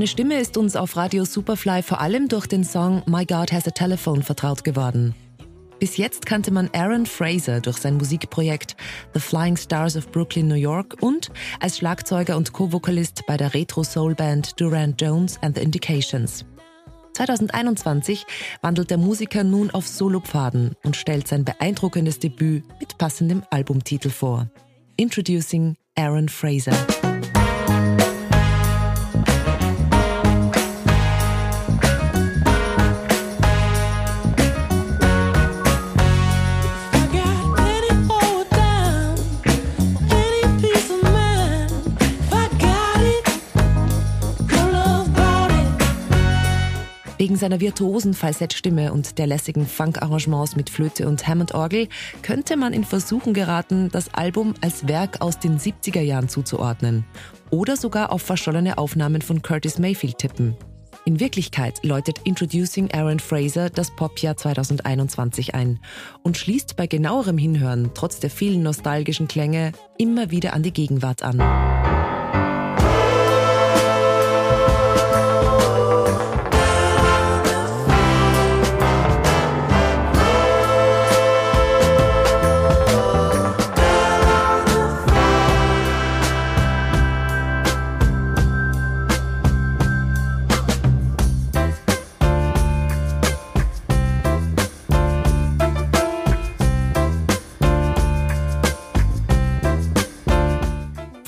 Seine Stimme ist uns auf Radio Superfly vor allem durch den Song My God Has a Telephone vertraut geworden. Bis jetzt kannte man Aaron Fraser durch sein Musikprojekt The Flying Stars of Brooklyn, New York und als Schlagzeuger und Co-Vokalist bei der Retro-Soul-Band Durant Jones and the Indications. 2021 wandelt der Musiker nun auf Solopfaden und stellt sein beeindruckendes Debüt mit passendem Albumtitel vor. Introducing Aaron Fraser. Wegen seiner virtuosen Falsettstimme und der lässigen Funk-Arrangements mit Flöte und Hammond-Orgel könnte man in Versuchen geraten, das Album als Werk aus den 70er Jahren zuzuordnen oder sogar auf verschollene Aufnahmen von Curtis Mayfield tippen. In Wirklichkeit läutet Introducing Aaron Fraser das Popjahr 2021 ein und schließt bei genauerem Hinhören, trotz der vielen nostalgischen Klänge, immer wieder an die Gegenwart an.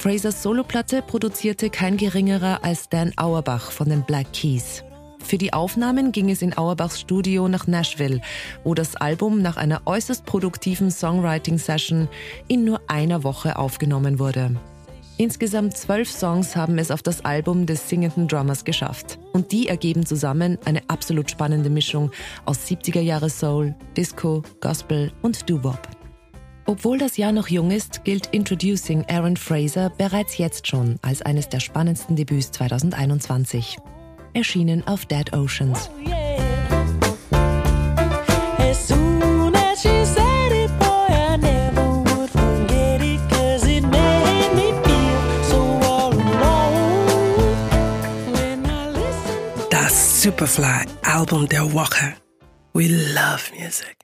Frasers Soloplatte produzierte kein geringerer als Dan Auerbach von den Black Keys. Für die Aufnahmen ging es in Auerbachs Studio nach Nashville, wo das Album nach einer äußerst produktiven Songwriting-Session in nur einer Woche aufgenommen wurde. Insgesamt zwölf Songs haben es auf das Album des singenden Drummers geschafft. Und die ergeben zusammen eine absolut spannende Mischung aus 70er Jahre Soul, Disco, Gospel und Doo-Wop. Obwohl das Jahr noch jung ist, gilt Introducing Aaron Fraser bereits jetzt schon als eines der spannendsten Debüts 2021. Erschienen auf Dead Oceans. Yeah. As as it, boy, it. It so to Das Superfly Album der Woche. We love music.